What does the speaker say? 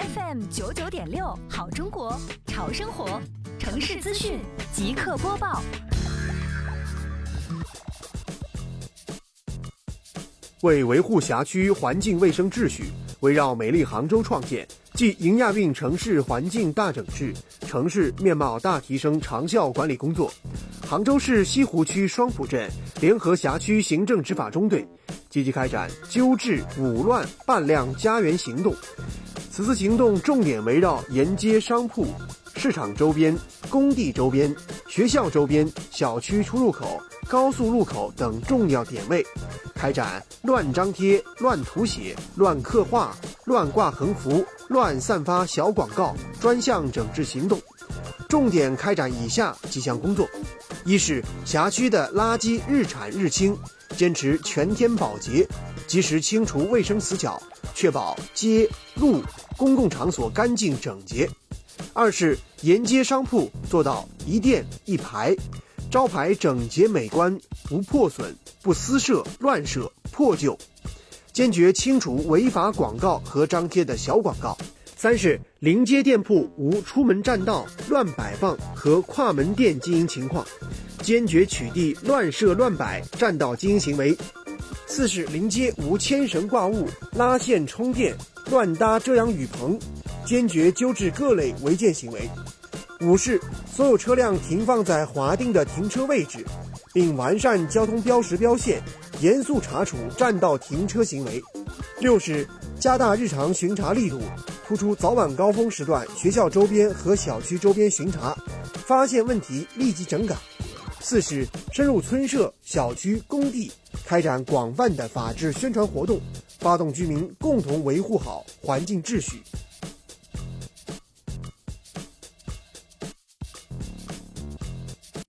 FM 九九点六，好中国，潮生活，城市资讯 即刻播报。为维护辖区环境卫生秩序，围绕美丽杭州创建暨迎亚运城市环境大整治、城市面貌大提升长效管理工作，杭州市西湖区双浦镇联合辖区行政执法中队积极开展纠治五乱办亮家园行动。此次行动重点围绕沿街商铺、市场周边、工地周边、学校周边、小区出入口、高速路口等重要点位。开展乱张贴、乱涂写、乱刻画、乱挂横幅、乱散发小广告专项整治行动，重点开展以下几项工作：一是辖区的垃圾日产日清，坚持全天保洁，及时清除卫生死角，确保街路公共场所干净整洁；二是沿街商铺做到一店一牌。招牌整洁美观，不破损、不私设、乱设、破旧，坚决清除违法广告和张贴的小广告。三是临街店铺无出门占道、乱摆放和跨门店经营情况，坚决取缔乱设乱摆占道经营行为。四是临街无牵绳挂物、拉线充电、乱搭遮阳雨棚，坚决纠治各类违建行为。五是所有车辆停放在划定的停车位置，并完善交通标识标线，严肃查处占道停车行为。六是加大日常巡查力度，突出早晚高峰时段学校周边和小区周边巡查，发现问题立即整改。四是深入村社、小区、工地，开展广泛的法治宣传活动，发动居民共同维护好环境秩序。